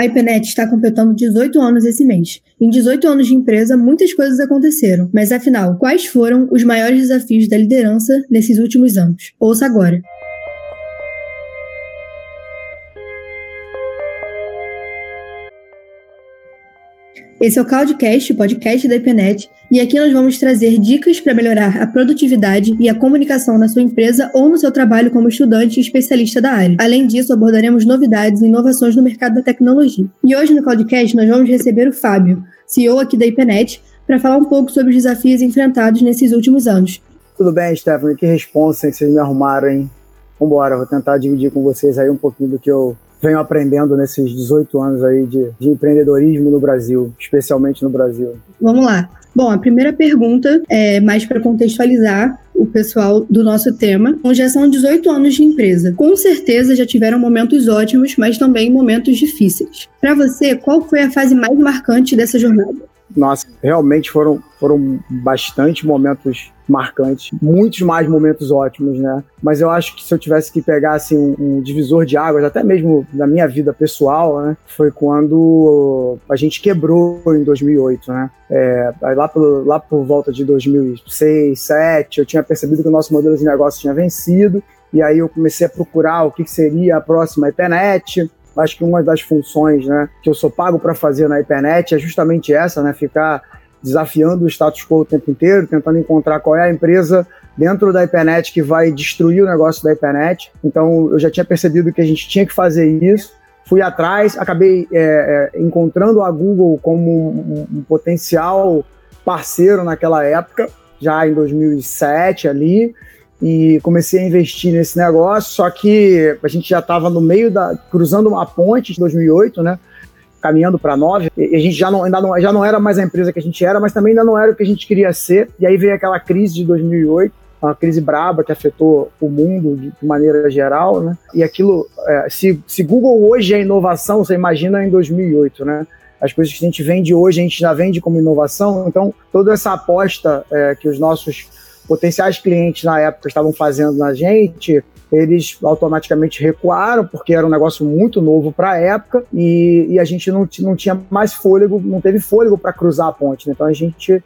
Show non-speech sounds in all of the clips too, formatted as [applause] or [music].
A IPNET está completando 18 anos esse mês. Em 18 anos de empresa, muitas coisas aconteceram. Mas afinal, quais foram os maiores desafios da liderança nesses últimos anos? Ouça agora. Esse é o Cloudcast, o podcast da IPNET, e aqui nós vamos trazer dicas para melhorar a produtividade e a comunicação na sua empresa ou no seu trabalho como estudante e especialista da área. Além disso, abordaremos novidades e inovações no mercado da tecnologia. E hoje no Cloudcast nós vamos receber o Fábio, CEO aqui da IPNET, para falar um pouco sobre os desafios enfrentados nesses últimos anos. Tudo bem, Stephanie? Que responsa que vocês me arrumaram, hein? Vambora, vou tentar dividir com vocês aí um pouquinho do que eu venho aprendendo nesses 18 anos aí de, de empreendedorismo no Brasil, especialmente no Brasil. Vamos lá. Bom, a primeira pergunta é mais para contextualizar o pessoal do nosso tema. Então, já são 18 anos de empresa. Com certeza já tiveram momentos ótimos, mas também momentos difíceis. Para você, qual foi a fase mais marcante dessa jornada? Nossa, realmente foram, foram bastante momentos marcantes, muitos mais momentos ótimos, né? Mas eu acho que se eu tivesse que pegar assim um, um, divisor de águas, até mesmo na minha vida pessoal, né, foi quando a gente quebrou em 2008, né? É, lá, por, lá por volta de 2006, 2007, eu tinha percebido que o nosso modelo de negócio tinha vencido e aí eu comecei a procurar o que seria a próxima IPNET, acho que uma das funções né, que eu sou pago para fazer na IPNET é justamente essa, né, ficar desafiando o status quo o tempo inteiro, tentando encontrar qual é a empresa dentro da IPNET que vai destruir o negócio da IPNET. Então, eu já tinha percebido que a gente tinha que fazer isso. Fui atrás, acabei é, é, encontrando a Google como um, um potencial parceiro naquela época, já em 2007 ali e comecei a investir nesse negócio, só que a gente já estava no meio da cruzando uma ponte em 2008, né? Caminhando para nove, e a gente já não, ainda não, já não era mais a empresa que a gente era, mas também ainda não era o que a gente queria ser. E aí veio aquela crise de 2008, uma crise braba que afetou o mundo de, maneira geral, né? E aquilo, é, se, se Google hoje é inovação, você imagina em 2008, né? As coisas que a gente vende hoje, a gente já vende como inovação. Então, toda essa aposta é, que os nossos potenciais clientes na época estavam fazendo na gente, eles automaticamente recuaram, porque era um negócio muito novo para a época, e, e, a gente não, não tinha mais fôlego, não teve fôlego para cruzar a ponte. Né? Então a gente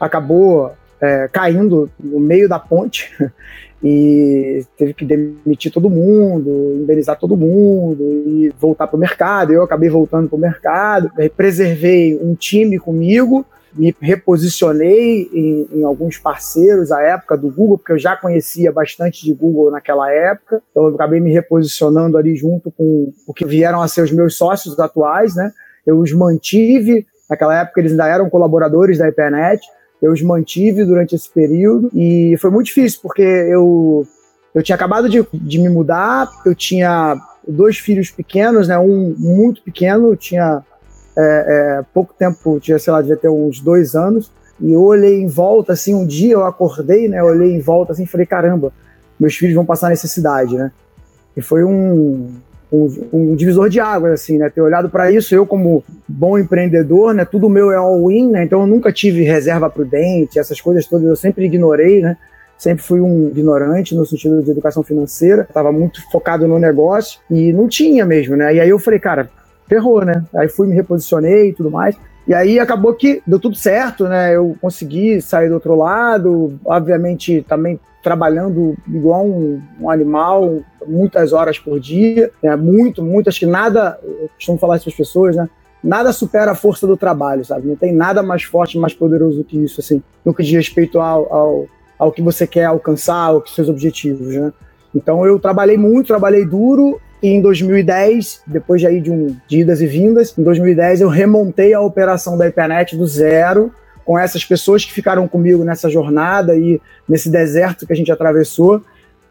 acabou é, caindo no meio da ponte [laughs] e teve que demitir todo mundo, indenizar todo mundo e voltar para o mercado. Eu acabei voltando para o mercado, preservei um time comigo me reposicionei em, em, alguns parceiros à época do Google, porque eu já conhecia bastante de Google naquela época, então eu acabei me reposicionando ali junto com o que vieram a ser os meus sócios atuais, né? Eu os mantive, naquela época eles ainda eram colaboradores da IPNet, eu os mantive durante esse período. E foi muito difícil, porque eu, eu tinha acabado de, de me mudar, eu tinha dois filhos pequenos, né? Um muito pequeno, tinha é, é, pouco tempo, tinha, sei lá, devia ter uns dois anos, e eu olhei em volta, assim, um dia eu acordei, né, olhei em volta, assim, falei, caramba, meus filhos vão passar necessidade, né, e foi um, um, um divisor de águas, assim, né, ter olhado para isso, eu como bom empreendedor, né, tudo meu é all-in, né, então eu nunca tive reserva prudente, essas coisas todas eu sempre ignorei, né, sempre fui um ignorante no sentido de educação financeira, estava muito focado no negócio e não tinha mesmo, né? E aí eu falei, cara, ferrou, né? Aí fui, me reposicionei e tudo mais. E aí acabou que deu tudo certo, né? Eu consegui sair do outro lado, obviamente também trabalhando igual um, um animal, muitas horas por dia, né? muito, muito, acho que nada, eu costumo falar isso para as pessoas, né? Nada supera a força do trabalho, sabe? Não tem nada mais forte, mais poderoso que isso, assim, no que diz respeito ao, ao, ao que você quer alcançar, aos seus objetivos, né? Então eu trabalhei muito, trabalhei duro e em 2010, depois de, aí de, um, de idas e vindas, em 2010 eu remontei a operação da IPNET do zero, com essas pessoas que ficaram comigo nessa jornada e nesse deserto que a gente atravessou.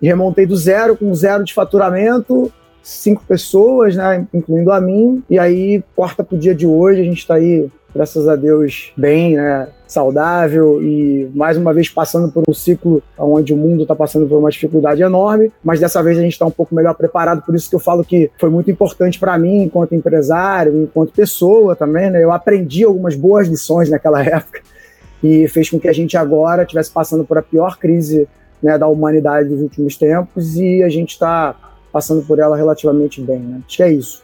E remontei do zero, com zero de faturamento, cinco pessoas, né, incluindo a mim. E aí, quarta para o dia de hoje, a gente está aí graças a Deus, bem, né, saudável. E mais uma vez passando por um ciclo onde o mundo está passando por uma dificuldade enorme, mas dessa vez a gente está um pouco melhor preparado, por isso que eu falo que foi muito importante para mim enquanto empresário, enquanto pessoa também, né, eu aprendi algumas boas lições naquela [laughs] época e fez com que a gente agora estivesse passando por a pior crise né, da humanidade dos últimos tempos. E a gente está passando por ela relativamente bem, né? Acho que é isso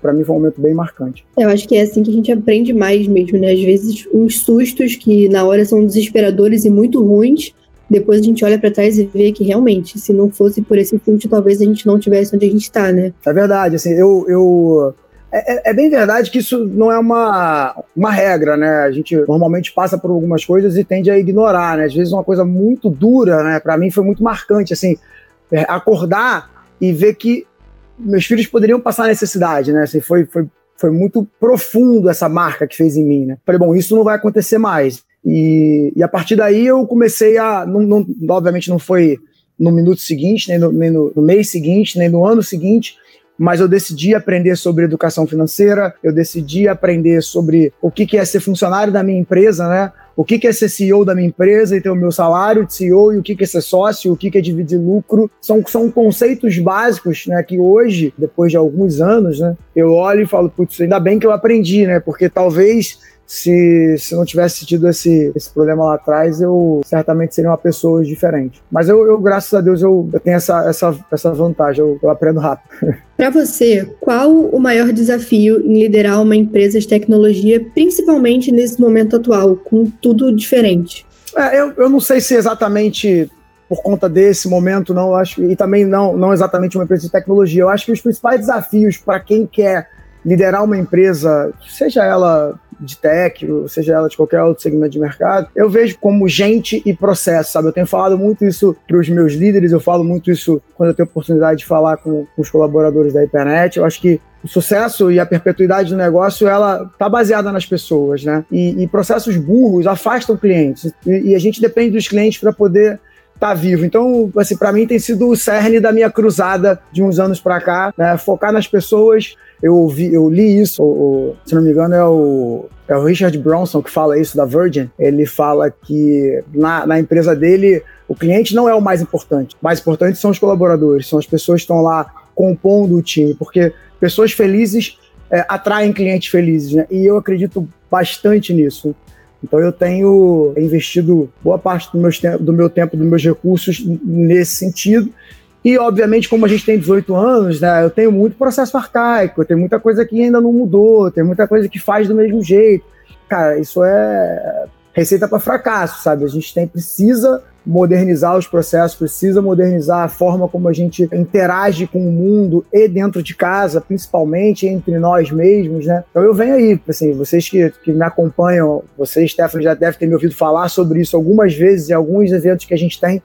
para mim foi um momento bem marcante. Eu acho que é assim que a gente aprende mais mesmo, né? Às vezes uns sustos que na hora são desesperadores e muito ruins, depois a gente olha para trás e vê que realmente, se não fosse por esse susto, talvez a gente não tivesse onde a gente está, né? É verdade, assim, eu, eu é, é, é, bem verdade que isso não é uma, uma regra, né? A gente normalmente passa por algumas coisas e tende a ignorar, né? Às vezes uma coisa muito dura, né? Para mim foi muito marcante, assim, é, acordar e ver que meus filhos poderiam passar necessidade, né? Assim, foi, foi, foi muito profundo essa marca que fez em mim, né? Falei, bom, isso não vai acontecer mais. E, e a partir daí eu comecei a. Não, não, obviamente não foi no minuto seguinte, nem no, nem no, no mês seguinte, nem no ano seguinte, mas eu decidi aprender sobre educação financeira, eu decidi aprender sobre o que é ser funcionário da minha empresa, né? O que é ser CEO da minha empresa e ter o meu salário de CEO e o que é ser sócio, o que é dividir lucro. São, são conceitos básicos, né? Que hoje, depois de alguns anos, né? Eu olho e falo, putz, ainda bem que eu aprendi, né? Porque talvez se, se não tivesse tido esse, esse problema lá atrás, eu certamente seria uma pessoa diferente. Mas eu, eu graças a Deus, eu, eu tenho essa, essa, essa vantagem, eu, eu aprendo rápido. [laughs] Para você, qual o maior desafio em liderar uma empresa de tecnologia, principalmente nesse momento atual, com tudo diferente? É, eu, eu não sei se exatamente por conta desse momento, não, acho, e também não, não exatamente uma empresa de tecnologia. Eu acho que os principais desafios para quem quer liderar uma empresa, seja ela de tech, seja ela de qualquer outro segmento de mercado, eu vejo como gente e processo, sabe? Eu tenho falado muito isso para os meus líderes, eu falo muito isso quando eu tenho oportunidade de falar com, com os colaboradores da internet. Eu acho que o sucesso e a perpetuidade do negócio ela está baseada nas pessoas, né? E, e, processos burros afastam clientes e, e a gente depende dos clientes para poder tá vivo. Então, assim, para mim tem sido o cerne da minha cruzada de uns anos para cá, né? Focar nas pessoas. Eu ouvi, eu li isso, o, se não me engano é o é o Richard Bronson que fala isso da Virgin. Ele fala que na, na empresa dele o cliente não é o mais importante. O mais importante são os colaboradores, são as pessoas que estão lá compondo o time, porque pessoas felizes é, atraem clientes felizes, né? E eu acredito bastante nisso. Então eu tenho investido boa parte do, meus do meu tempo, dos meus recursos nesse sentido. E, obviamente, como a gente tem 18 anos, né, eu tenho muito processo arcaico, tem muita coisa que ainda não mudou, tem muita coisa que faz do mesmo jeito. Cara, isso é receita para fracasso, sabe? A gente tem, precisa modernizar os processos, precisa modernizar a forma como a gente interage com o mundo e dentro de casa, principalmente entre nós mesmos, né? Então eu venho aí, assim, vocês que, que me acompanham, vocês, Stephanie, já devem ter me ouvido falar sobre isso algumas vezes em alguns eventos que a gente tem.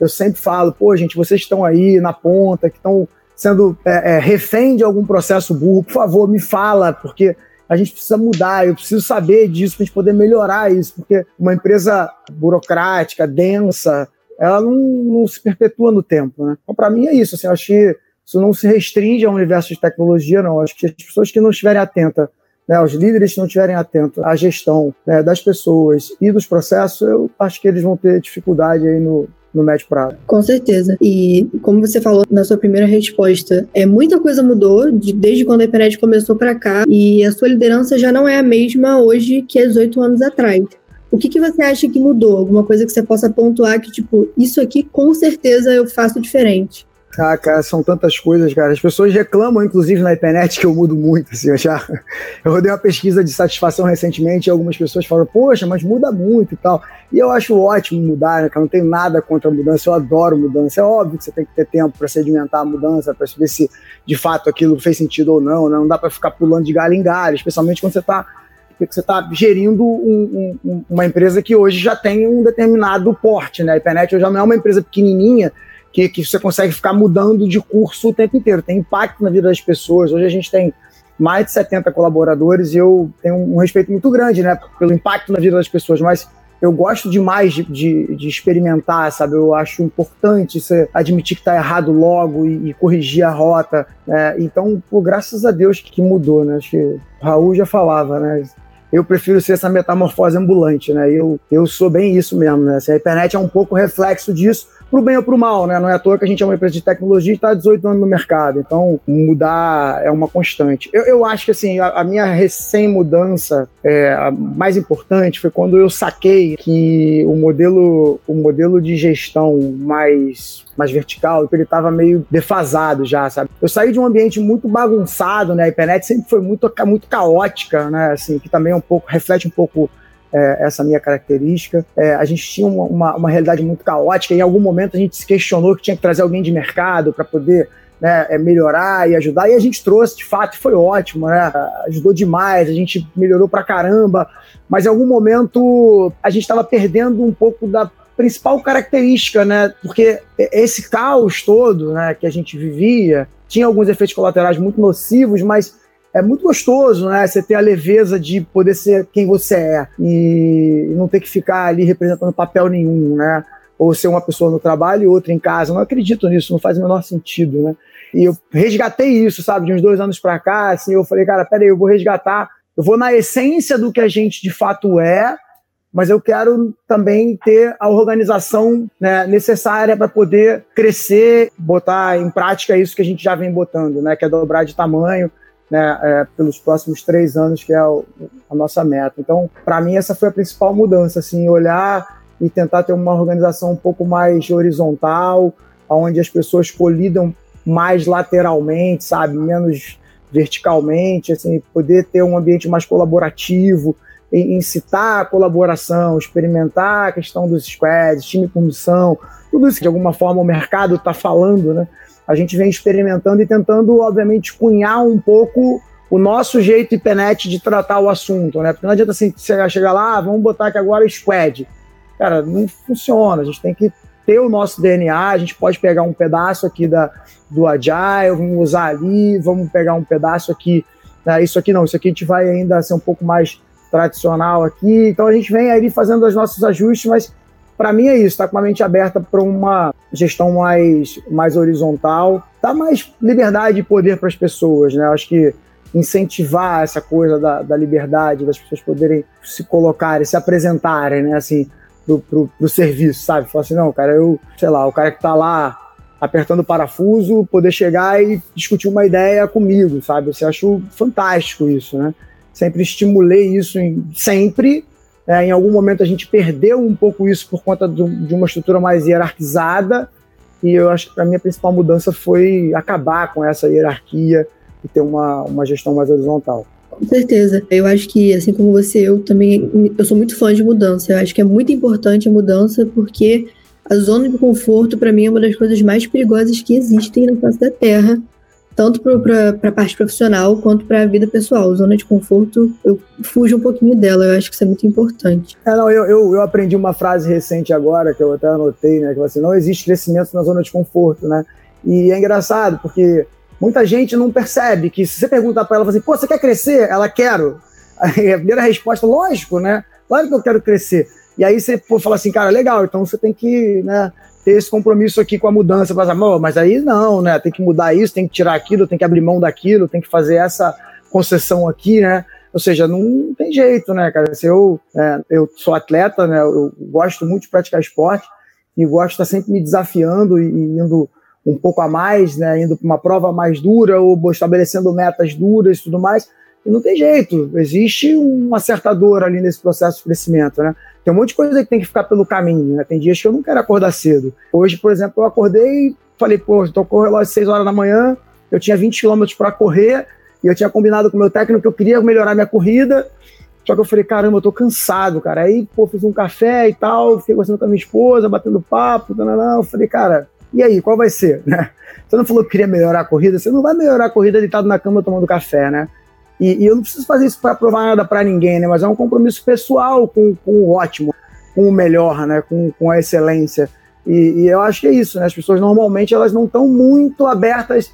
Eu sempre falo, pô, gente, vocês estão aí na ponta, que estão sendo é, é, refém de algum processo burro, por favor, me fala, porque a gente precisa mudar, eu preciso saber disso para a gente poder melhorar isso, porque uma empresa burocrática, densa, ela não, não se perpetua no tempo, né? Então, para mim é isso, assim, eu acho que isso não se restringe ao universo de tecnologia, não. Acho que as pessoas que não estiverem atentas, né, os líderes que não estiverem atentos à gestão né, das pessoas e dos processos, eu acho que eles vão ter dificuldade aí no, no médio prazo. Com certeza. E como você falou na sua primeira resposta, é muita coisa mudou de, desde quando a internet começou para cá e a sua liderança já não é a mesma hoje que há 18 anos atrás. O que, que você acha que mudou? Alguma coisa que você possa pontuar que, tipo, isso aqui com certeza eu faço diferente? Ah, cara, são tantas coisas, cara. As pessoas reclamam, inclusive, na internet que eu mudo muito, assim, eu já... [laughs] Eu rodei uma pesquisa de satisfação recentemente e algumas pessoas falam, poxa, mas muda muito e tal. E eu acho ótimo mudar, né, cara? Não tenho nada contra a mudança, eu adoro mudança. É óbvio que você tem que ter tempo para sedimentar a mudança, para ver se, de fato, aquilo fez sentido ou não, né? Não dá para ficar pulando de galho em galho, especialmente quando você está você está gerindo um, um, uma empresa que hoje já tem um determinado porte, né? A Ipernet já não é uma empresa pequenininha, que, que você consegue ficar mudando de curso o tempo inteiro, tem impacto na vida das pessoas. Hoje a gente tem mais de 70 colaboradores e eu tenho um respeito muito grande né, pelo impacto na vida das pessoas, mas eu gosto demais de, de, de experimentar, sabe? Eu acho importante você admitir que está errado logo e, e, corrigir a rota. Né? Então, pô, graças a Deus que mudou, né? Acho que o Raul já falava, né? eu prefiro ser essa metamorfose ambulante, né? Eu, eu sou bem isso mesmo, né? A internet é um pouco reflexo disso, pro bem ou pro mal, né? Não é à toa que a gente é uma empresa de tecnologia e está há 18 anos no mercado. Então, mudar é uma constante. Eu, eu acho que, assim, a, a minha recém-mudança é, mais importante foi quando eu saquei que o modelo, o modelo de gestão mais mais vertical, ele estava meio defasado já, sabe? Eu saí de um ambiente muito bagunçado, né? A internet sempre foi muito, muito caótica, né? Assim, que também é um pouco, reflete um pouco é, essa minha característica. É, a gente tinha uma, uma, uma, realidade muito caótica e em algum momento a gente se questionou que tinha que trazer alguém de mercado para poder né, é, melhorar e ajudar. E a gente trouxe, de fato, foi ótimo, né? Ajudou demais, a gente melhorou pra caramba. Mas em algum momento a gente estava perdendo um pouco da principal característica, né? Porque esse caos todo, né, que a gente vivia, tinha alguns efeitos colaterais muito nocivos, mas é muito gostoso, né? Você ter a leveza de poder ser quem você é e não ter que ficar ali representando papel nenhum, né? Ou ser uma pessoa no trabalho e outra em casa. Não acredito nisso, não faz o menor sentido, né? E eu resgatei isso, sabe? De uns dois anos para cá, assim, eu falei, cara, peraí, eu vou resgatar, eu vou na essência do que a gente de fato é, mas eu quero também ter a organização né, necessária para poder crescer, botar em prática isso que a gente já vem botando, né? Que é dobrar de tamanho né, é, pelos próximos três anos, que é a nossa meta. Então, para mim, essa foi a principal mudança, assim, olhar e tentar ter uma organização um pouco mais horizontal, onde as pessoas colidam mais lateralmente, sabe, menos verticalmente, assim, poder ter um ambiente mais colaborativo, incitar a colaboração, experimentar a questão dos squads, time por missão, tudo isso que de alguma forma o mercado está falando, né? A gente vem experimentando e tentando, obviamente, cunhar um pouco o nosso jeito IPNET de tratar o assunto, né? Porque não adianta assim, chegar lá, ah, vamos botar aqui agora squad. Cara, não funciona. A gente tem que ter o nosso DNA, a gente pode pegar um pedaço aqui da, do Agile, vamos usar ali, vamos pegar um pedaço aqui, né? isso aqui não, isso aqui a gente vai ainda ser um pouco mais tradicional aqui, então a gente vem aí fazendo os nossos ajustes, mas para mim é isso, está com a mente aberta para uma gestão mais, mais horizontal, dá mais liberdade e poder para as pessoas, né? acho que incentivar essa coisa da, da, liberdade, das pessoas poderem se colocarem, se apresentarem, né, assim, pro, pro, pro serviço, sabe? Falar assim, não, cara, eu, sei lá, o cara que tá lá apertando o parafuso, poder chegar e discutir uma ideia comigo, sabe? Eu acho fantástico isso, né? Sempre estimulei isso em, sempre, é, em algum momento a gente perdeu um pouco isso por conta do, de uma estrutura mais hierarquizada, e eu acho que a principal mudança foi acabar com essa hierarquia e ter uma, uma gestão mais horizontal. Com certeza. Eu acho que, assim como você, eu também eu sou muito fã de mudança. Eu acho que é muito importante a mudança porque a zona de conforto, para mim, é uma das coisas mais perigosas que existem na face da Terra tanto para a parte profissional quanto para a vida pessoal. Zona de conforto, eu fujo um pouquinho dela, eu acho que isso é muito importante. É, não, eu, eu, eu aprendi uma frase recente agora, que eu até anotei, né, que assim, não existe crescimento na zona de conforto, né? E é engraçado, porque muita gente não percebe que se você perguntar para ela, assim, pô, você quer crescer? Ela, quero. [laughs] Aí a primeira resposta, lógico, né? Claro que eu quero crescer. E aí você pô, fala assim, cara, legal, então você tem que né, ter esse compromisso aqui com a mudança, mas, mas aí não, né? Tem que mudar isso, tem que tirar aquilo, tem que abrir mão daquilo, tem que fazer essa concessão aqui, né? Ou seja, não tem jeito, né, cara? Se eu, é, eu sou atleta, né? Eu gosto muito de praticar esporte e gosto de estar sempre me desafiando e, e indo um pouco a mais, né? Indo para uma prova mais dura ou estabelecendo metas duras e tudo mais. E não tem jeito, existe uma certa dor ali nesse processo de crescimento, né? Tem um monte de coisa que tem que ficar pelo caminho, né? Tem dias que eu não quero acordar cedo. Hoje, por exemplo, eu acordei falei, pô, tô com o relógio às 6 horas da manhã, eu tinha 20 quilômetros para correr, e eu tinha combinado com o meu técnico que eu queria melhorar minha corrida, só que eu falei, caramba, eu tô cansado, cara. Aí, pô, fiz um café e tal, fiquei conversando com a minha esposa, batendo papo, não, eu falei, cara, e aí, qual vai ser? [laughs] Você não falou que queria melhorar a corrida, você não vai melhorar a corrida deitado na cama tomando café, né? E, e eu não preciso fazer isso para provar nada para ninguém, né? Mas é um compromisso pessoal com, com o ótimo, com o melhor, né? Com, com a excelência. E, e eu acho que é isso, né? As pessoas normalmente elas não estão muito abertas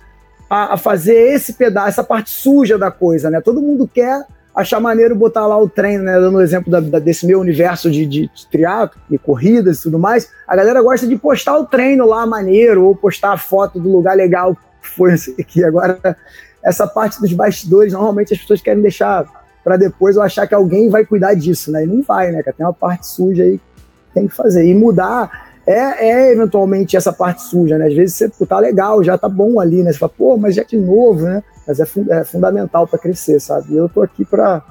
a, a, fazer esse pedaço, essa parte suja da coisa, né? Todo mundo quer achar maneiro botar lá o treino, né? Dando o exemplo da, da, desse meu universo de, de, triatlo e corridas e tudo mais. A galera gosta de postar o treino lá maneiro ou postar a foto do lugar legal que foi aqui. Agora essa parte dos bastidores, normalmente as pessoas querem deixar para depois eu achar que alguém vai cuidar disso, né? E não vai, né? Tem uma parte suja aí que tem que fazer. E mudar, é, é eventualmente essa parte suja, né? Às vezes você pô, tá legal, já tá bom ali, né? Você fala, pô, mas já de novo, né? Mas é, fun é fundamental para crescer, sabe? E eu tô aqui para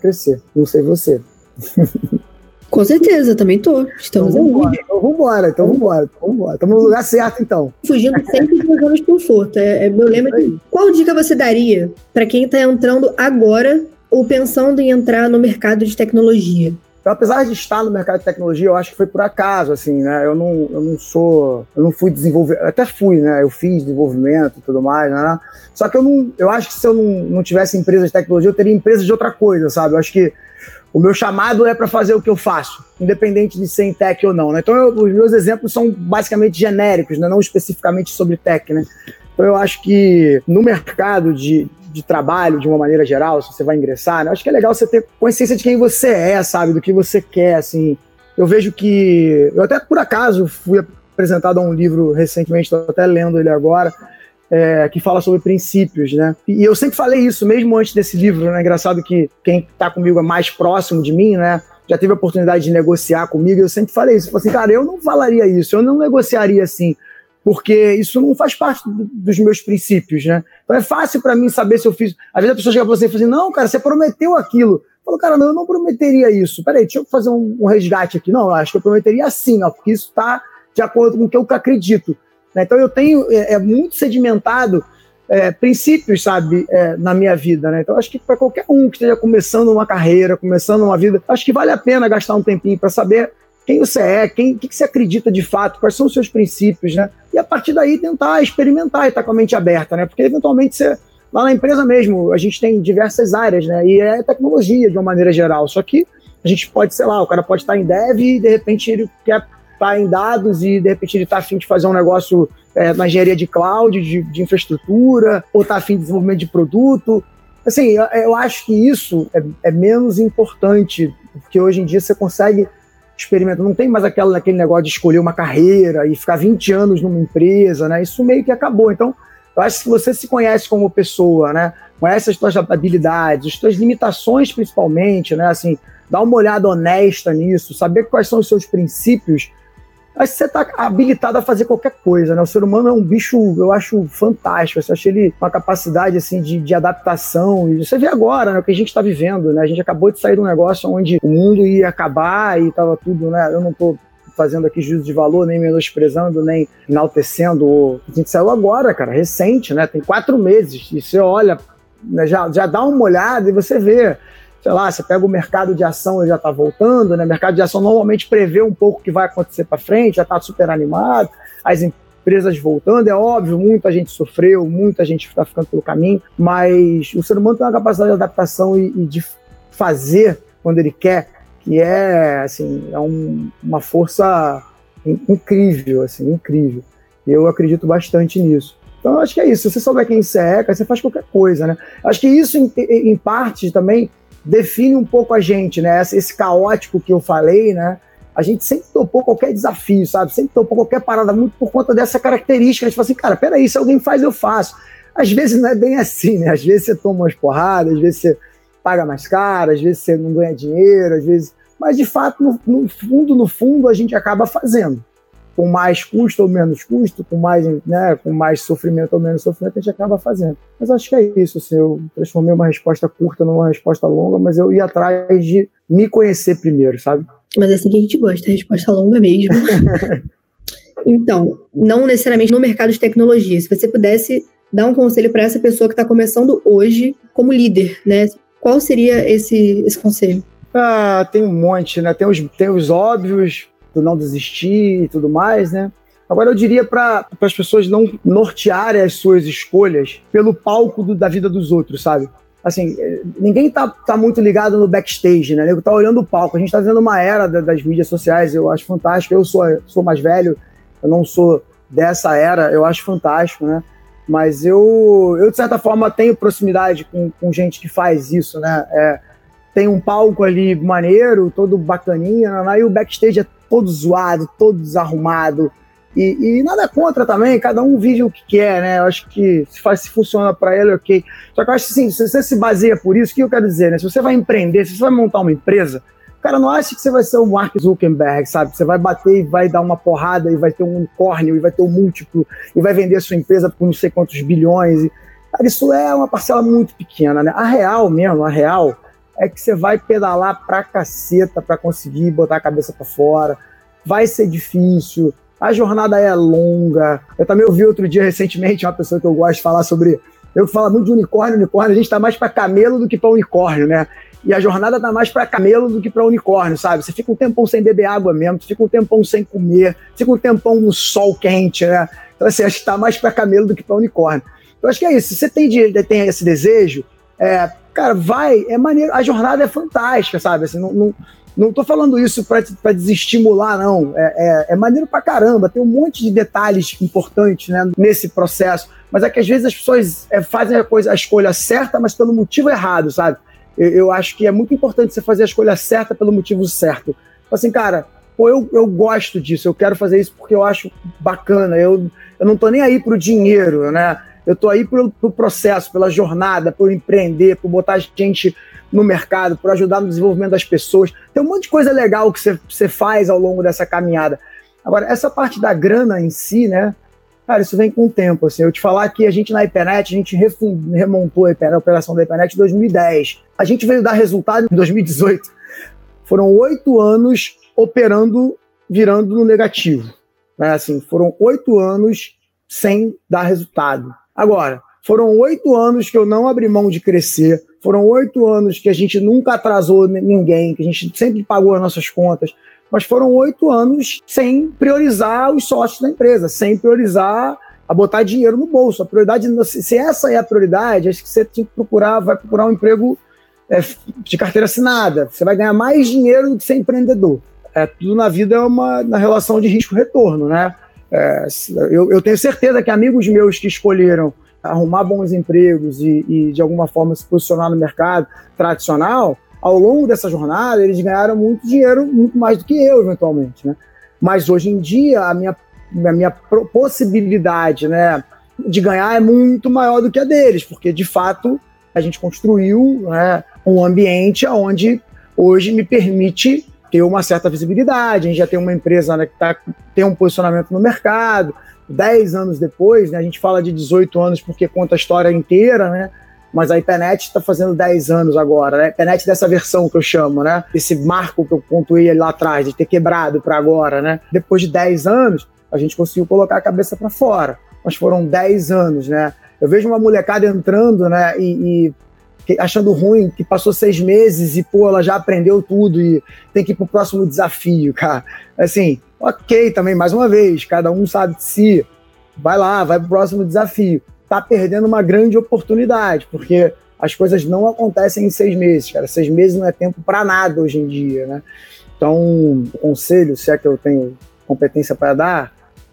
crescer, não sei você. [laughs] Com certeza, também tô. Estamos então, vambora, então vambora, então vambora, então vambora. Estamos no lugar certo, então. Fugindo sempre dos zona de conforto. É, é meu lema de qual dica você daria para quem está entrando agora ou pensando em entrar no mercado de tecnologia? Então, apesar de estar no mercado de tecnologia, eu acho que foi por acaso, assim, né? Eu não, eu não sou, eu não fui desenvolver, até fui, né? Eu fiz desenvolvimento e tudo mais, né? Só que eu não, eu acho que se eu não, não tivesse empresa de tecnologia, eu teria empresa de outra coisa, sabe? Eu acho que o meu chamado é para fazer o que eu faço, independente de ser em tech ou não, né? Então, eu, os meus exemplos são basicamente genéricos, né? Não especificamente sobre tech, né? Então, eu acho que no mercado de, de trabalho, de uma maneira geral, se você vai ingressar, né? acho que é legal você ter consciência de quem você é, sabe? Do que você quer, assim. Eu vejo que. Eu até por acaso fui apresentado a um livro recentemente, estou até lendo ele agora, é, que fala sobre princípios, né? E eu sempre falei isso, mesmo antes desse livro, né? Engraçado que quem está comigo é mais próximo de mim, né? Já teve a oportunidade de negociar comigo, eu sempre falei isso. Eu falei assim, cara, eu não falaria isso, eu não negociaria assim porque isso não faz parte do, dos meus princípios, né? Então é fácil para mim saber se eu fiz. Às vezes a pessoa chega pra você e fala assim: não, cara, você prometeu aquilo. Falo, cara, não, eu não prometeria isso. Peraí, deixa eu fazer um, um resgate aqui. Não, acho que eu prometeria assim, ó, porque isso está de acordo com o que eu acredito. Né? Então eu tenho é, é muito sedimentado é, princípios, sabe, é, na minha vida, né? Então acho que para qualquer um que esteja começando uma carreira, começando uma vida, acho que vale a pena gastar um tempinho para saber quem você é, quem, que, que você acredita de fato, quais são os seus princípios, né? E a partir daí tentar experimentar e estar tá com a mente aberta, né? Porque eventualmente você, lá na empresa mesmo, a gente tem diversas áreas, né? E é tecnologia de uma maneira geral. Só que a gente pode, sei lá, o cara pode estar em dev e de repente ele quer em dados e de repente ele está afim de fazer um negócio é, na engenharia de cloud, de, de infraestrutura, ou está afim de desenvolvimento de produto. Assim, eu, eu acho que isso é, é menos importante, porque hoje em dia você consegue experimenta, não tem mais aquela, aquele negócio de escolher uma carreira e ficar 20 anos numa empresa, né? Isso meio que acabou. Então, eu acho que se você se conhece como pessoa, né? Conhece as suas habilidades, as suas limitações principalmente, né? Assim, dá uma olhada honesta nisso, saber quais são os seus princípios, que você está habilitado a fazer qualquer coisa, né? O ser humano é um bicho, eu acho fantástico. Eu acho ele uma capacidade assim de, de adaptação. E você vê agora, né? O que a gente está vivendo, né? A gente acabou de sair de um negócio onde o mundo ia acabar e estava tudo, né? Eu não estou fazendo aqui juízo de valor, nem menosprezando, nem enaltecendo. A gente saiu agora, cara, recente, né? Tem quatro meses. E você olha, né? já, já dá uma olhada e você vê sei lá, você pega o mercado de ação, ele já está voltando, né? O mercado de ação normalmente prevê um pouco o que vai acontecer para frente, já está super animado, as empresas voltando, é óbvio, muita gente sofreu, muita gente está ficando pelo caminho, mas o ser humano tem uma capacidade de adaptação e, e de fazer quando ele quer, que é, assim, é um, uma força incrível, assim, incrível. Eu acredito bastante nisso. Então, acho que é isso. Se você souber quem você é, você faz qualquer coisa, né? Acho que isso, em, em parte, também define um pouco a gente, né? Esse caótico que eu falei, né? A gente sempre topou qualquer desafio, sabe? Sempre topou qualquer parada muito por conta dessa característica. A gente fala assim, cara, peraí, se alguém faz, eu faço. Às vezes não é bem assim, né? Às vezes você toma umas porradas, às vezes você paga mais caro, às vezes você não ganha dinheiro, às vezes. Mas de fato, no, no fundo, no fundo, a gente acaba fazendo com mais custo ou menos custo, com mais, né, com mais sofrimento ou menos sofrimento, a gente acaba fazendo. Mas acho que é isso, assim, eu transformei uma resposta curta numa resposta longa, mas eu ia atrás de me conhecer primeiro, sabe? Mas é assim que a gente gosta, a resposta longa mesmo. [laughs] então, não necessariamente no mercado de tecnologia, se você pudesse dar um conselho para essa pessoa que está começando hoje como líder, né? Qual seria esse, esse conselho? Ah, tem um monte, né? Tem os, tem os óbvios, do não desistir e tudo mais, né? Agora eu diria para as pessoas não nortearem as suas escolhas pelo palco do, da vida dos outros, sabe? Assim, ninguém tá, tá muito ligado no backstage, né? Nego tá olhando o palco. A gente tá vendo uma era da, das mídias sociais, eu acho fantástico. Eu sou, sou mais velho, eu não sou dessa era, eu acho fantástico, né? Mas eu, eu de certa forma, tenho proximidade com, com gente que faz isso, né? É, tem um palco ali maneiro, todo bacaninha, né? e o backstage é todo zoado, todo desarrumado. E, e, nada contra também, cada um vive o que quer, né? Eu acho que se, faz, se funciona para ele, ok. Só que eu acho assim, se você se baseia por isso, o que eu quero dizer, né? Se você vai empreender, se você vai montar uma empresa, Cara, não acha que você vai ser o Mark Zuckerberg, sabe? Você vai bater e vai dar uma porrada e vai ter um unicórnio e vai ter um múltiplo e vai vender a sua empresa por não sei quantos bilhões. Cara, isso é uma parcela muito pequena, né? A real mesmo, a real é que você vai pedalar pra caceta pra conseguir botar a cabeça para fora. Vai ser difícil, a jornada é longa. Eu também ouvi outro dia recentemente uma pessoa que eu gosto de falar sobre. Eu falo muito de unicórnio, unicórnio, a gente está mais para camelo do que para unicórnio, né? E a jornada tá mais para camelo do que para unicórnio, sabe? Você fica um tempão sem beber água mesmo, você fica um tempão sem comer, fica um tempão no sol quente, né? Então, assim, acho que tá mais para camelo do que para unicórnio. Eu acho que é isso. Se você tem, tem esse desejo, é, cara, vai, é maneiro. A jornada é fantástica, sabe? Assim, não, não, não tô falando isso para desestimular, não. É, é, é, maneiro pra caramba, tem um monte de detalhes importantes né, nesse processo. Mas é que às vezes as pessoas é, fazem a, coisa, a escolha certa, mas pelo motivo errado, sabe? Eu, eu, acho que é muito importante você fazer a escolha certa pelo motivo certo. Assim, cara, pô, eu, eu gosto disso, eu quero fazer isso porque eu acho bacana, eu, eu não tô nem aí pro dinheiro, né? Eu tô aí pro processo, pela jornada, por empreender, por botar gente no mercado, por ajudar no desenvolvimento das pessoas. Tem um monte de coisa legal que você faz ao longo dessa caminhada. Agora, essa parte da grana em si, né? Cara, isso vem com o tempo. Assim. Eu te falar que a gente na Hypernet, a gente remontou a operação da Hypernet em 2010. A gente veio dar resultado em 2018. Foram oito anos operando, virando no negativo. Né? Assim, foram oito anos sem dar resultado. Agora, foram oito anos que eu não abri mão de crescer. Foram oito anos que a gente nunca atrasou ninguém, que a gente sempre pagou as nossas contas mas foram oito anos sem priorizar os sócios da empresa, sem priorizar a botar dinheiro no bolso. A prioridade, se essa é a prioridade, acho que você tem que procurar, vai procurar um emprego é, de carteira assinada. Você vai ganhar mais dinheiro do que ser empreendedor. É, tudo na vida é uma na relação de risco-retorno, né? É, eu, eu, tenho certeza que amigos meus que escolheram arrumar bons empregos e, e, de alguma forma se posicionar no mercado tradicional, ao longo dessa jornada, eles ganharam muito dinheiro, muito mais do que eu, eventualmente, né? Mas hoje em dia, a minha, a minha possibilidade, né, de ganhar é muito maior do que a deles, porque, de fato, a gente construiu né, um ambiente onde hoje me permite ter uma certa visibilidade. A gente já tem uma empresa né, que tá, tem um posicionamento no mercado. Dez anos depois, né, a gente fala de 18 anos porque conta a história inteira, né? mas a IPNET está fazendo 10 anos agora, né? A IPNET dessa versão que eu chamo, né? Esse marco que eu pontuei lá atrás, de ter quebrado para agora, né? Depois de 10 anos, a gente conseguiu colocar a cabeça para fora. Mas foram 10 anos, né? Eu vejo uma molecada entrando, né? E, e achando ruim, que passou seis meses e, pô, ela já aprendeu tudo e tem que ir pro próximo desafio, cara. Assim, ok também, mais uma vez, cada um sabe de si. Vai lá, vai pro próximo desafio está perdendo uma grande oportunidade, porque as coisas não acontecem em seis meses, cara. Seis meses não é tempo para nada hoje em dia, né? Então, conselho, se é que eu tenho competência para dar,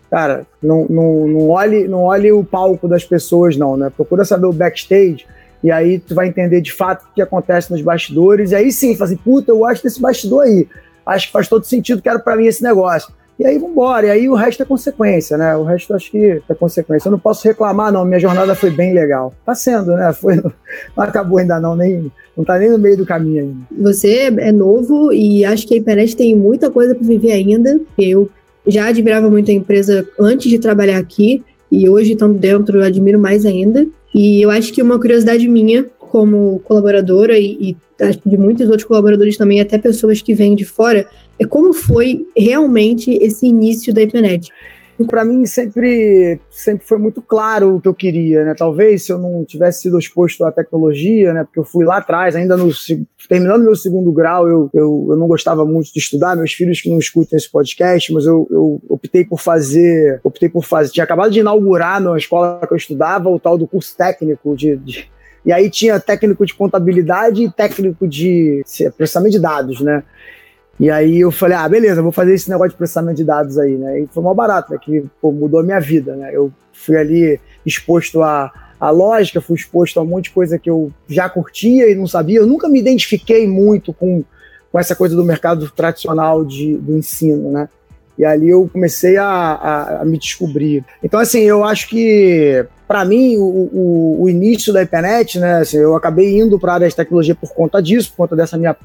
cara, não, não, não, olhe, não olhe o palco das pessoas, não, né? Procura saber o backstage e aí tu vai entender de fato o que acontece nos bastidores. E aí sim, fala assim, puta, eu acho desse bastidor aí. Acho que faz todo sentido, quero para mim esse negócio. E aí vambora, e aí o resto é consequência, né? O resto acho que é consequência. Eu não posso reclamar, não. Minha jornada foi bem legal. Tá sendo, né? Foi, [laughs] não acabou ainda não, nem, não tá nem no meio do caminho ainda. Você é novo e acho que a internet tem muita coisa para viver ainda. Eu já admirava muito a empresa antes de trabalhar aqui e hoje estando dentro eu admiro mais ainda. E eu acho que uma curiosidade minha como colaboradora e, e de muitos outros colaboradores também, até pessoas que vêm de fora, é como foi realmente esse início da internet. Para mim sempre, sempre foi muito claro o que eu queria, né? Talvez se eu não tivesse sido exposto à tecnologia, né? Porque eu fui lá atrás, ainda no terminando meu segundo grau, eu, eu, eu não gostava muito de estudar. Meus filhos que não escutam esse podcast, mas eu, eu optei por fazer, optei por fazer. Tinha acabado de inaugurar na escola que eu estudava o tal do curso técnico de, de e aí tinha técnico de contabilidade e técnico de processamento de dados, né? E aí eu falei, ah, beleza, vou fazer esse negócio de processamento de dados aí, né? E foi mal barato, né? Que pô, mudou a minha vida, né? Eu fui ali exposto a, a lógica, fui exposto a um monte de coisa que eu já curtia e não sabia. Eu nunca me identifiquei muito com, com essa coisa do mercado tradicional de, do ensino, né? E ali eu comecei a, a, a me descobrir. Então, assim, eu acho que, para mim, o, o, o, início da internet, né? Assim, eu acabei indo para a área de tecnologia por conta disso, por conta dessa minha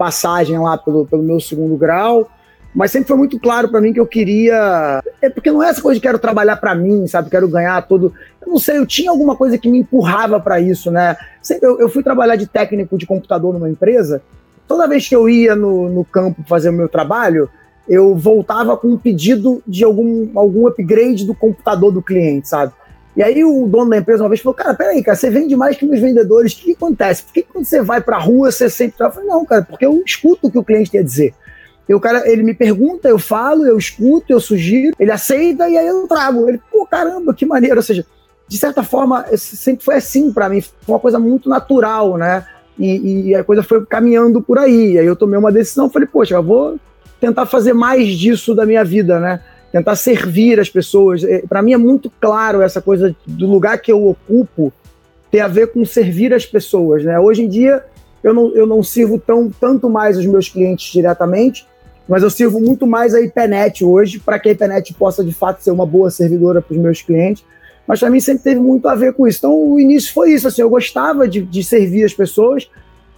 passagem lá pelo, pelo meu segundo grau, mas sempre foi muito claro para mim que eu queria. É porque não é essa coisa de quero trabalhar para mim, sabe? Quero ganhar todo. Eu não sei, eu tinha alguma coisa que me empurrava para isso, né? Sempre, eu, eu, fui trabalhar de técnico de computador numa empresa. Toda vez que eu ia no, no campo fazer o meu trabalho, eu voltava com um pedido de algum, algum upgrade do computador do cliente, sabe? E aí o dono da empresa uma vez falou, cara, peraí, cara, você vende mais que meus vendedores, o que, que acontece? Por que quando você vai pra rua, você sempre... Eu falei, não, cara, porque eu escuto o que o cliente tem a dizer. E o cara, ele me pergunta, eu falo, eu escuto, eu sugiro, ele aceita e aí eu trago. Ele, pô, caramba, que maneiro. Ou seja, de certa forma, sempre foi assim para mim, foi uma coisa muito natural, né? E, e, a coisa foi caminhando por aí. Aí eu tomei uma decisão, falei, poxa, eu vou tentar fazer mais disso da minha vida, né? Tentar servir as pessoas. É, para mim é muito claro essa coisa do lugar que eu ocupo tem a ver com servir as pessoas, né? Hoje em dia eu não, eu não sirvo tão, tanto mais os meus clientes diretamente, mas eu sirvo muito mais a IPNET hoje, para que a IPNET possa de fato ser uma boa servidora para os meus clientes. Mas para mim sempre teve muito a ver com isso. Então o início foi isso, assim, eu gostava de, de servir as pessoas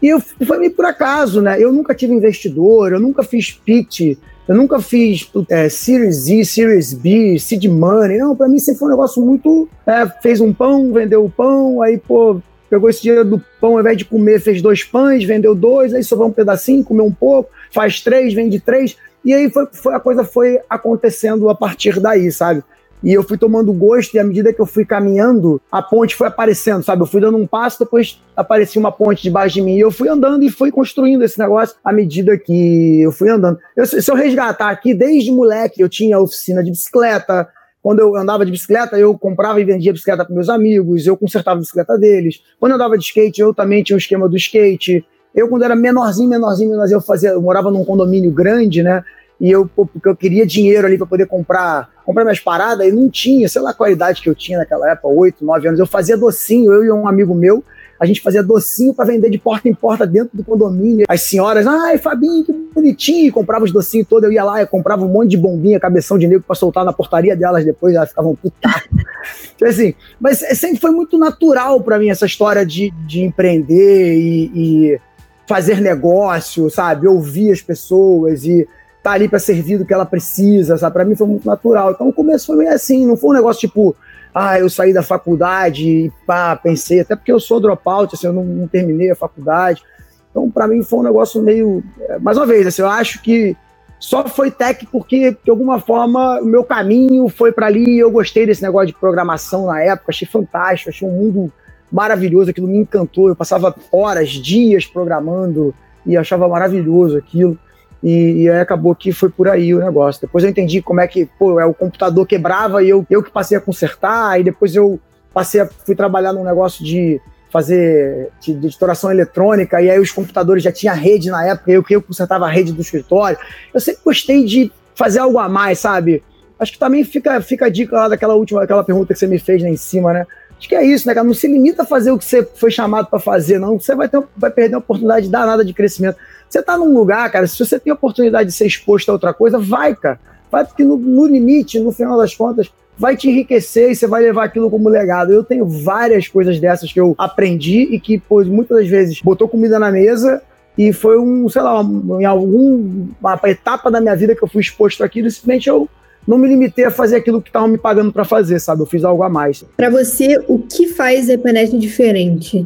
e eu, foi meio por acaso, né? Eu nunca tive investidor, eu nunca fiz pitch, eu nunca fiz é, Series Z, Series B, Seed Money. Não, para mim sempre foi um negócio muito. É, fez um pão, vendeu o pão, aí, pô, pegou esse dinheiro do pão, ao invés de comer, fez dois pães, vendeu dois, aí sobrou um pedacinho, comeu um pouco faz três, vende três. E aí foi, foi, a coisa foi acontecendo a partir daí, sabe? E eu fui tomando gosto, e à medida que eu fui caminhando, a ponte foi aparecendo, sabe? Eu fui dando um passo, depois aparecia uma ponte debaixo de mim. E eu fui andando e fui construindo esse negócio à medida que eu fui andando. Eu, se eu resgatar aqui, desde moleque, eu tinha oficina de bicicleta. Quando eu andava de bicicleta, eu comprava e vendia bicicleta para meus amigos, eu consertava a bicicleta deles. Quando eu andava de skate, eu também tinha o um esquema do skate. Eu, quando era menorzinho, menorzinho, menorzinho, eu fazia, eu morava num condomínio grande, né? E eu, porque eu queria dinheiro ali para poder comprar, comprar minhas paradas, e não tinha, sei lá a idade que eu tinha naquela época, oito, nove anos. Eu fazia docinho, eu e um amigo meu, a gente fazia docinho para vender de porta em porta dentro do condomínio. As senhoras, ai, Fabinho, que bonitinho, e comprava os docinhos todos. Eu ia lá, eu comprava um monte de bombinha, cabeção de negro para soltar na portaria delas depois, elas ficavam putadas. [laughs] então, assim, mas sempre foi muito natural para mim essa história de, de empreender e, e fazer negócio, sabe? Ouvir as pessoas e tá ali para servir do que ela precisa, sabe? Para mim foi muito natural. Então o começo foi meio assim, não foi um negócio tipo, ah, eu saí da faculdade e pá, pensei, até porque eu sou dropout, assim, eu não, não terminei a faculdade. Então para mim foi um negócio meio, é, mais uma vez, assim, eu acho que só foi tech porque, de alguma forma, o meu caminho foi para ali eu gostei desse negócio de programação na época, achei fantástico, achei um mundo maravilhoso, aquilo me encantou. Eu passava horas, dias programando e achava maravilhoso aquilo. E, e, aí acabou que foi por aí o negócio. Depois eu entendi como é que, pô, é, o computador quebrava e eu, eu que passei a consertar, e depois eu passei a, fui trabalhar num negócio de fazer de, de editoração eletrônica, e aí os computadores já tinha rede na época, eu que eu consertava a rede do escritório. Eu sempre gostei de fazer algo a mais, sabe? Acho que também fica, fica a dica lá daquela última, aquela pergunta que você me fez lá em cima, né? Acho que é isso, né, cara? Não se limita a fazer o que você foi chamado para fazer, não. Você vai, ter, vai perder a oportunidade de dar nada de crescimento. Você tá num lugar, cara, se você tem a oportunidade de ser exposto a outra coisa, vai, cara. Vai, porque no, no limite, no final das contas, vai te enriquecer e você vai levar aquilo como legado. Eu tenho várias coisas dessas que eu aprendi e que, pô, muitas das vezes botou comida na mesa e foi um, sei lá, em alguma etapa da minha vida que eu fui exposto àquilo simplesmente eu não me limitei a fazer aquilo que estavam me pagando para fazer, sabe? Eu fiz algo a mais. Para você, o que faz a EPNET diferente?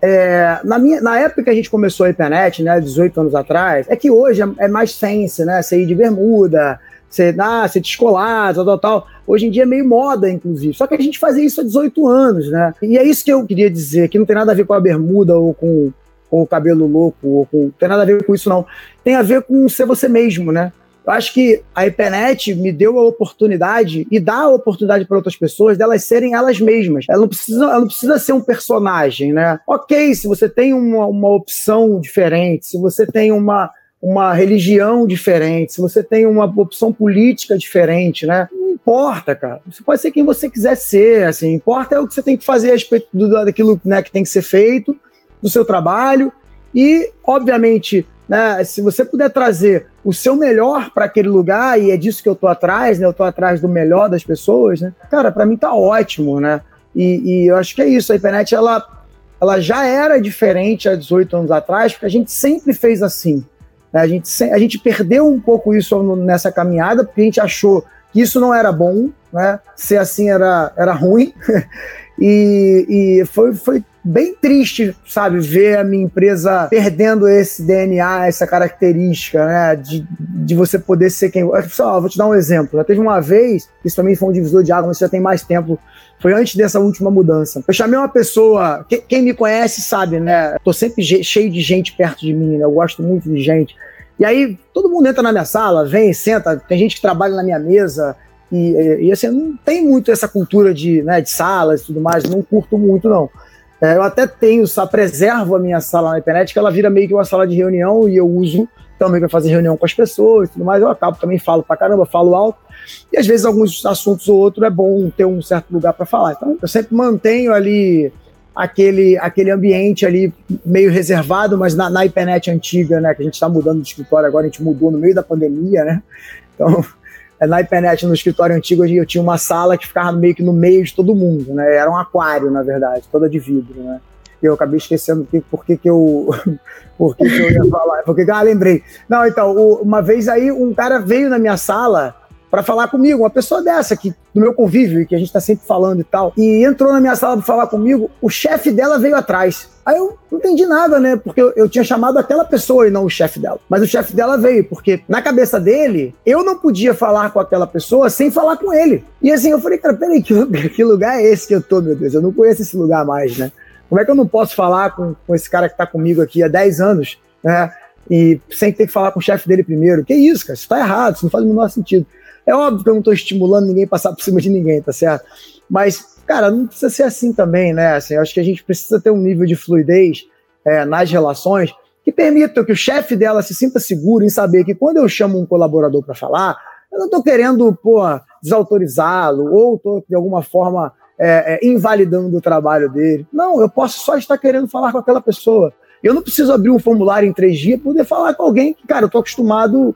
É, na, minha, na época que a gente começou a EPNET, né, 18 anos atrás, é que hoje é, é mais fancy, né? Você ir de bermuda, você, ah, você descolar, tal, tal, tal. Hoje em dia é meio moda, inclusive. Só que a gente fazia isso há 18 anos, né? E é isso que eu queria dizer, que não tem nada a ver com a bermuda ou com, com o cabelo louco, ou com, não tem nada a ver com isso, não. Tem a ver com ser você mesmo, né? Eu acho que a IPNET me deu a oportunidade e dá a oportunidade para outras pessoas delas serem elas mesmas. Ela não precisa, ela não precisa ser um personagem, né? Ok, se você tem uma, uma opção diferente, se você tem uma, uma religião diferente, se você tem uma opção política diferente, né? Não importa, cara. Você pode ser quem você quiser ser, assim. Importa é o que você tem que fazer a respeito daquilo né, que tem que ser feito, do seu trabalho. E, obviamente, né, se você puder trazer o seu melhor para aquele lugar, e é disso que eu tô atrás, né? Eu tô atrás do melhor das pessoas, né? Cara, para mim tá ótimo, né? E, e, eu acho que é isso. A internet, ela, ela já era diferente há 18 anos atrás, porque a gente sempre fez assim. Né? A gente, a gente perdeu um pouco isso nessa caminhada, porque a gente achou que isso não era bom, né? ser assim era, era ruim. [laughs] e, e foi, foi bem triste, sabe, ver a minha empresa perdendo esse DNA, essa característica, né, de, de você poder ser quem. Só, vou te dar um exemplo. Já teve uma vez, isso também foi um divisor de água, mas já tem mais tempo. Foi antes dessa última mudança. Eu chamei uma pessoa, que, quem me conhece sabe, né? Tô sempre cheio de gente perto de mim, né? Eu gosto muito de gente. E aí, todo mundo entra na minha sala, vem, senta, tem gente que trabalha na minha mesa, e, e, assim, não tem muito essa cultura de, né, de salas e tudo mais, não curto muito, não. É, eu até tenho, só preservo a minha sala na internet, que ela vira meio que uma sala de reunião e eu uso também para fazer reunião com as pessoas e tudo mais. Eu acabo também falo pra caramba, falo alto. E às vezes alguns assuntos ou outro é bom ter um certo lugar para falar. Então eu sempre mantenho ali aquele, aquele ambiente ali meio reservado, mas na, na IPNET antiga, né, que a gente está mudando de escritório agora, a gente mudou no meio da pandemia, né? Então na internet, no escritório antigo, eu tinha uma sala que ficava meio que no meio de todo mundo, né? Era um aquário, na verdade, toda de vidro, né? E eu acabei esquecendo que, por que, que eu. [laughs] por que, que eu ia falar. Porque, ah, lembrei. Não, então, uma vez aí um cara veio na minha sala para falar comigo, uma pessoa dessa, que do meu convívio, que a gente tá sempre falando e tal, e entrou na minha sala para falar comigo, o chefe dela veio atrás. Aí eu não entendi nada, né? Porque eu, eu tinha chamado aquela pessoa e não o chefe dela. Mas o chefe dela veio, porque na cabeça dele, eu não podia falar com aquela pessoa sem falar com ele. E assim, eu falei, cara, peraí, que, [laughs] que lugar é esse que eu tô, meu Deus? Eu não conheço esse lugar mais, né? Como é que eu não posso falar com, com esse cara que tá comigo aqui há 10 anos, né? E sem ter que falar com o chefe dele primeiro. Que isso, cara? Isso tá errado, isso não faz o menor sentido. É óbvio que eu não estou estimulando ninguém a passar por cima de ninguém, tá certo? Mas, cara, não precisa ser assim também, né? Assim, eu acho que a gente precisa ter um nível de fluidez é, nas relações que permita que o chefe dela se sinta seguro em saber que quando eu chamo um colaborador para falar, eu não estou querendo, pô, desautorizá-lo ou estou, de alguma forma, é, é, invalidando o trabalho dele. Não, eu posso só estar querendo falar com aquela pessoa. Eu não preciso abrir um formulário em três dias para poder falar com alguém que, cara, eu estou acostumado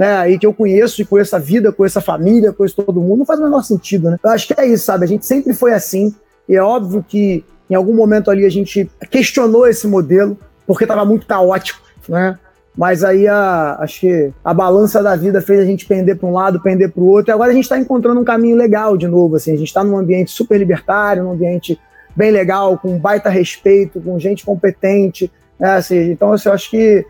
né, e que eu conheço e conheço a vida, conheço a família, conheço todo mundo, não faz o menor sentido, né? Eu acho que é isso, sabe? A gente sempre foi assim, e é óbvio que em algum momento ali a gente questionou esse modelo, porque estava muito caótico, né? Mas aí a, acho que a balança da vida fez a gente pender para um lado, pender para o outro, e agora a gente está encontrando um caminho legal de novo. Assim, a gente está num ambiente super libertário, num ambiente bem legal, com baita respeito, com gente competente. Né? Assim, então, assim, eu acho que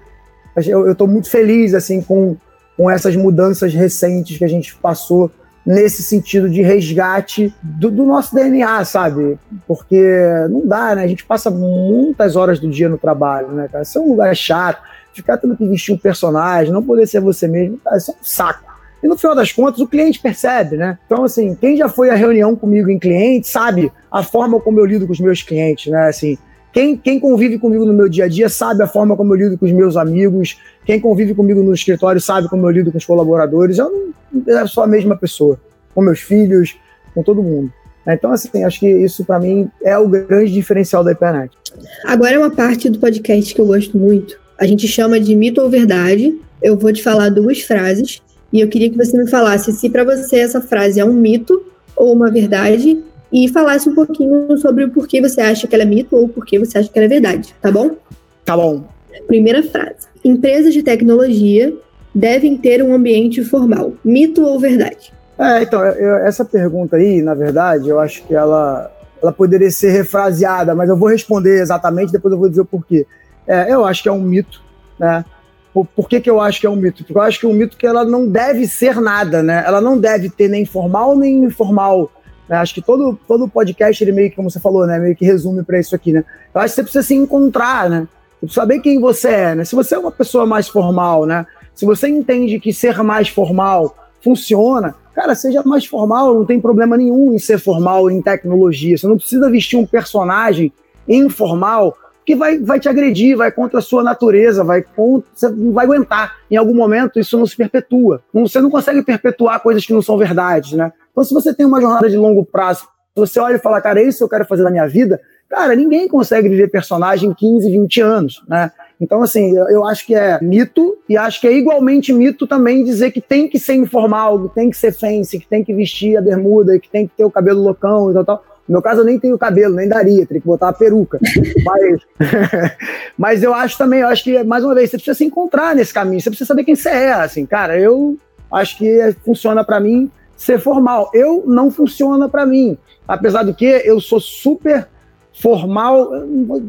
eu estou muito feliz assim com, com essas mudanças recentes que a gente passou nesse sentido de resgate do, do, nosso DNA, sabe? Porque não dá, né? A gente passa muitas horas do dia no trabalho, né, cara? Isso é um lugar chato, ficar tendo que vestir um personagem, não poder ser você mesmo, cara, isso é um saco. E no final das contas, o cliente percebe, né? Então, assim, quem já foi à reunião comigo em cliente sabe a forma como eu lido com os meus clientes, né? Assim, quem, quem convive comigo no meu dia a dia sabe a forma como eu lido com os meus amigos. Quem convive comigo no escritório sabe como eu lido com os colaboradores. Eu não sou a mesma pessoa, com meus filhos, com todo mundo. Então, assim, acho que isso para mim é o grande diferencial da internet. Agora é uma parte do podcast que eu gosto muito. A gente chama de mito ou verdade. Eu vou te falar duas frases e eu queria que você me falasse se para você essa frase é um mito ou uma verdade e falasse um pouquinho sobre o porquê você acha que ela é mito ou porquê você acha que ela é verdade, tá bom? Tá bom. Primeira frase. Empresas de tecnologia devem ter um ambiente formal. Mito ou verdade? É, então, eu, essa pergunta aí, na verdade, eu acho que ela, ela poderia ser refraseada, mas eu vou responder exatamente, depois eu vou dizer o porquê. É, eu acho que é um mito, né? Por, por, que, que eu acho que é um mito? Porque eu acho que é um mito que ela não deve ser nada, né? Ela não deve ter nem formal nem informal né? Acho que todo, todo podcast, ele meio que, como você falou, né? Meio que resume para isso aqui, né? Eu acho que você precisa se encontrar, né? saber quem você é, né? Se você é uma pessoa mais formal, né? Se você entende que ser mais formal funciona, cara, seja mais formal, não tem problema nenhum em ser formal em tecnologia. Você não precisa vestir um personagem informal que vai, vai te agredir, vai contra a sua natureza, vai contra, você não vai aguentar. Em algum momento isso não se perpetua. Você não consegue perpetuar coisas que não são verdades, né? Então, se você tem uma jornada de longo prazo, você olha e fala, cara, é isso que eu quero fazer na minha vida, cara, ninguém consegue viver personagem 15, 20 anos, né? Então, assim, eu acho que é mito e acho que é igualmente mito também dizer que tem que ser informal, que tem que ser fancy, que tem que vestir a bermuda, que tem que ter o cabelo loucão e tal, tal. No meu caso, eu nem tenho cabelo, nem daria, teria que botar uma peruca. [laughs] mas, [laughs] mas eu acho também, eu acho que, mais uma vez, você precisa se encontrar nesse caminho, você precisa saber quem você é. Assim, cara, eu acho que funciona para mim ser formal. Eu não funciona para mim. Apesar do que eu sou super formal,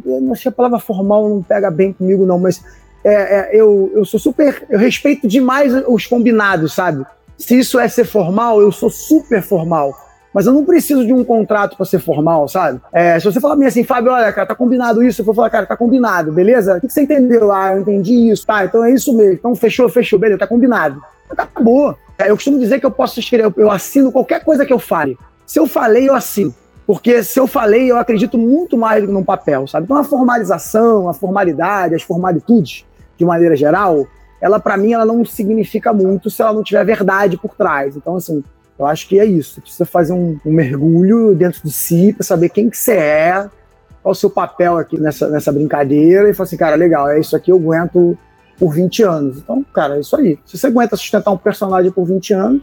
não sei a palavra formal não pega bem comigo, não, mas é, é, eu, eu sou super. Eu respeito demais os combinados, sabe? Se isso é ser formal, eu sou super formal. Mas eu não preciso de um contrato para ser formal, sabe? É, se você falar mim assim, Fábio, olha, cara, tá combinado isso, eu vou falar, cara, tá combinado, beleza? O que você entendeu? Ah, eu entendi isso, tá, então é isso mesmo. Então fechou, fechou, beleza, tá combinado. Acabou. É, eu costumo dizer que eu posso escrever, eu assino qualquer coisa que eu fale. Se eu falei, eu assino. Porque se eu falei, eu acredito muito mais do que num papel, sabe? Então a formalização, a formalidade, as formalitudes, de maneira geral, ela para mim ela não significa muito se ela não tiver verdade por trás. Então assim, eu acho que é isso. Você precisa fazer um, um mergulho dentro de si para saber quem que você é, qual o seu papel aqui nessa, nessa brincadeira e falar assim, cara, legal, é isso aqui eu aguento por 20 anos. Então, cara, é isso aí. Se você aguenta sustentar um personagem por 20 anos,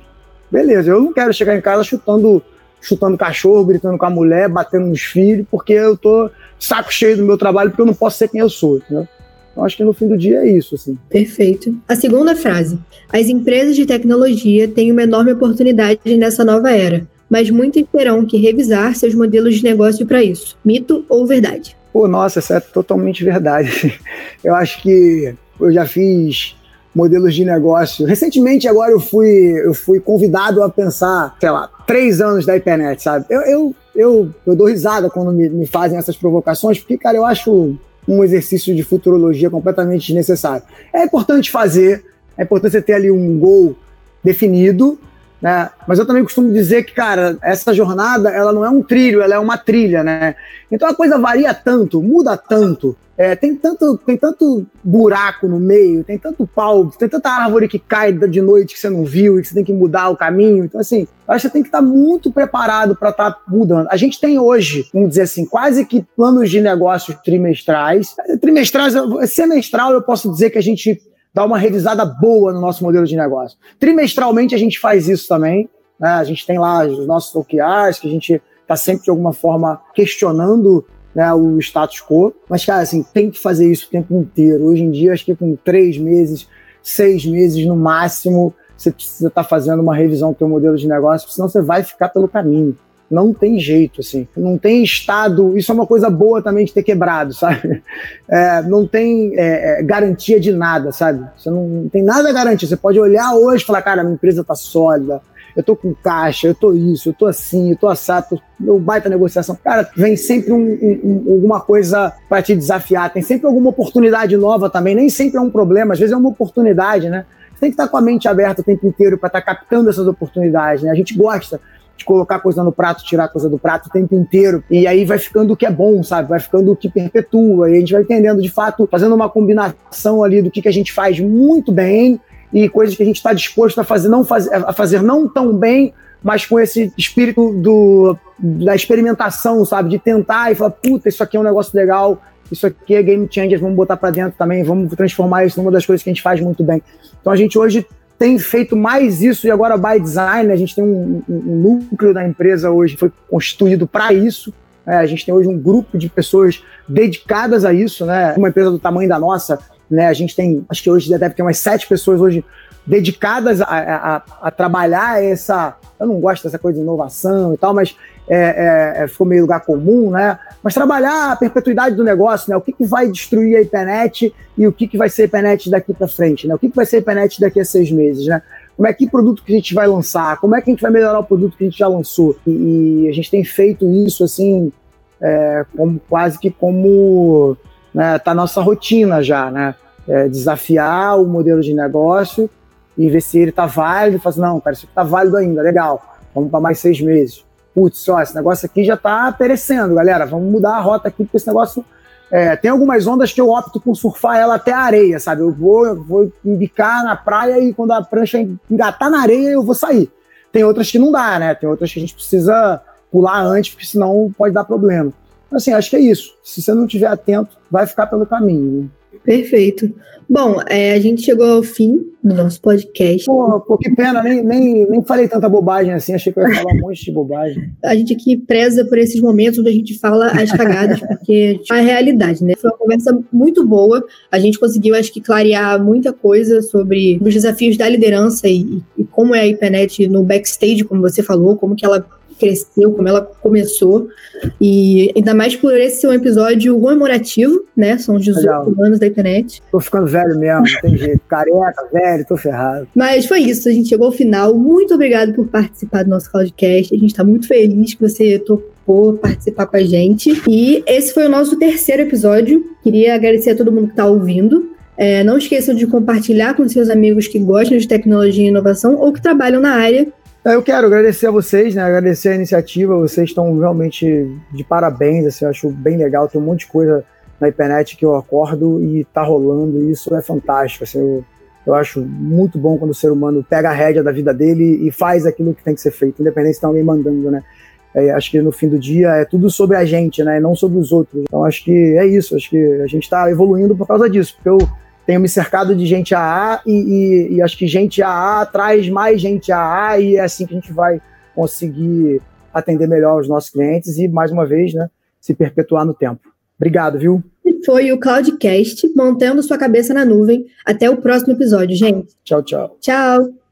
beleza. Eu não quero chegar em casa chutando chutando cachorro, gritando com a mulher, batendo nos filhos, porque eu tô saco cheio do meu trabalho, porque eu não posso ser quem eu sou, entendeu? Então, acho que no fim do dia é isso, assim. Perfeito. A segunda frase. As empresas de tecnologia têm uma enorme oportunidade nessa nova era, mas muitos terão que revisar seus modelos de negócio para isso. Mito ou verdade? Pô, nossa, isso é totalmente verdade. [laughs] Eu acho que eu já fiz modelos de negócio. Recentemente, agora eu fui, eu fui convidado a pensar, sei lá, três anos da internet, sabe? Eu, eu, eu, eu dou risada quando me, me fazem essas provocações, porque, cara, eu acho um exercício de futurologia completamente desnecessário. É importante fazer, é importante você ter ali um gol definido, né? Mas eu também costumo dizer que, cara, essa jornada, ela não é um trilho, ela é uma trilha, né? Então a coisa varia tanto, muda tanto, é, tem tanto tem tanto buraco no meio, tem tanto pau, tem tanta árvore que cai de noite que você não viu e que você tem que mudar o caminho. Então, assim, acho que você tem que estar muito preparado para estar tá mudando. A gente tem hoje, vamos dizer assim, quase que planos de negócios trimestrais. Trimestrais, semestral, eu posso dizer que a gente dar uma revisada boa no nosso modelo de negócio. Trimestralmente a gente faz isso também. Né? A gente tem lá os nossos OKRs, que a gente está sempre de alguma forma questionando né, o status quo. Mas, cara, assim, tem que fazer isso o tempo inteiro. Hoje em dia, acho que com três meses, seis meses no máximo, você precisa estar tá fazendo uma revisão do seu modelo de negócio, senão você vai ficar pelo caminho não tem jeito, assim. Não tem estado. Isso é uma coisa boa também de ter quebrado, sabe? [laughs] É, não tem é, é, garantia de nada, sabe? Você não, não tem nada a garantir. Você pode olhar hoje e falar, cara, minha empresa tá sólida, eu tô com caixa, eu tô isso, eu tô assim, eu tô assado, eu baita negociação. Cara, vem sempre um, um, alguma coisa para te desafiar, tem sempre alguma oportunidade nova também, nem sempre é um problema, às vezes é uma oportunidade, né? Você tem que estar com a mente aberta o tempo inteiro para estar tá captando essas oportunidades, né? A gente gosta de colocar coisa no prato, tirar coisa do prato o tempo inteiro. E aí vai ficando o que é bom, sabe? Vai ficando o que perpetua. E a gente vai entendendo, de fato, fazendo uma combinação ali do que, que a gente faz muito bem e coisas que a gente está disposto a fazer não, faz, a fazer não tão bem, mas com esse espírito do, da experimentação, sabe? De tentar e falar, puta, isso aqui é um negócio legal, isso aqui é game changer, vamos botar para dentro também, vamos transformar isso numa das coisas que a gente faz muito bem. Então a gente hoje tem feito mais isso e agora by design, a gente tem um, um núcleo da empresa hoje foi constituído para isso. É, a gente tem hoje um grupo de pessoas dedicadas a isso, né? Uma empresa do tamanho da nossa, né? A gente tem, acho que hoje deve ter umas sete pessoas hoje dedicadas a, a, a, trabalhar essa. Eu não gosto dessa coisa de inovação e tal, mas é, é, é, ficou meio lugar comum, né? Mas trabalhar a perpetuidade do negócio, né? O que, que vai destruir a internet e o que, que vai ser a internet daqui para frente, né? O que, que vai ser a internet daqui a seis meses, né? Como é que produto que a gente vai lançar? Como é que a gente vai melhorar o produto que a gente já lançou? E, e a gente tem feito isso assim, é, como quase que como né, tá nossa rotina já, né? É, desafiar o modelo de negócio e ver se ele tá válido. Assim, não, cara, isso tá válido ainda, legal. Vamos para mais seis meses putz, ó, esse negócio aqui já tá perecendo, galera, vamos mudar a rota aqui, porque esse negócio. É, tem algumas ondas que eu opto por surfar ela até a areia, sabe? Eu vou, eu vou embicar na praia e quando a prancha engatar na areia, eu vou sair. Tem outras que não dá, né? Tem outras que a gente precisa pular antes, porque senão pode dar problema. Assim, acho que é isso. Se você não estiver atento, vai ficar pelo caminho. Perfeito. Bom, é, a gente chegou ao fim do nosso podcast. Pô, pô que pena, nem, nem, nem falei tanta bobagem assim, achei que eu ia falar um monte de bobagem. A gente aqui preza por esses momentos onde a gente fala as cagadas, porque é a realidade, né? Foi uma conversa muito boa, a gente conseguiu, acho que, clarear muita coisa sobre os desafios da liderança e, e como é a IPNET no backstage, como você falou, como que ela cresceu, como ela começou. E ainda mais por esse ser um episódio comemorativo, né? São os 18 Legal. anos da internet. Tô ficando velho mesmo, não tem jeito. Careca, velho, tô ferrado. Mas foi isso, a gente chegou ao final. Muito obrigado por participar do nosso podcast. A gente tá muito feliz que você topou participar com a gente. E esse foi o nosso terceiro episódio. Queria agradecer a todo mundo que tá ouvindo. É, não esqueçam de compartilhar com seus amigos que gostam de tecnologia e inovação ou que trabalham na área eu quero agradecer a vocês, né? Agradecer a iniciativa. Vocês estão realmente de parabéns. Assim, eu acho bem legal. Tem um monte de coisa na internet que eu acordo e tá rolando. E isso é fantástico. Assim, eu, eu acho muito bom quando o ser humano pega a rédea da vida dele e faz aquilo que tem que ser feito, independente se tem alguém mandando, né? É, acho que no fim do dia é tudo sobre a gente, né? Não sobre os outros. Então acho que é isso. Acho que a gente está evoluindo por causa disso. Porque eu tenho me cercado de gente AA e, e, e, acho que gente AA traz mais gente AA e é assim que a gente vai conseguir atender melhor os nossos clientes e, mais uma vez, né, se perpetuar no tempo. Obrigado, viu? Foi o Cloudcast, mantendo sua cabeça na nuvem. Até o próximo episódio, gente. Tchau, tchau. Tchau.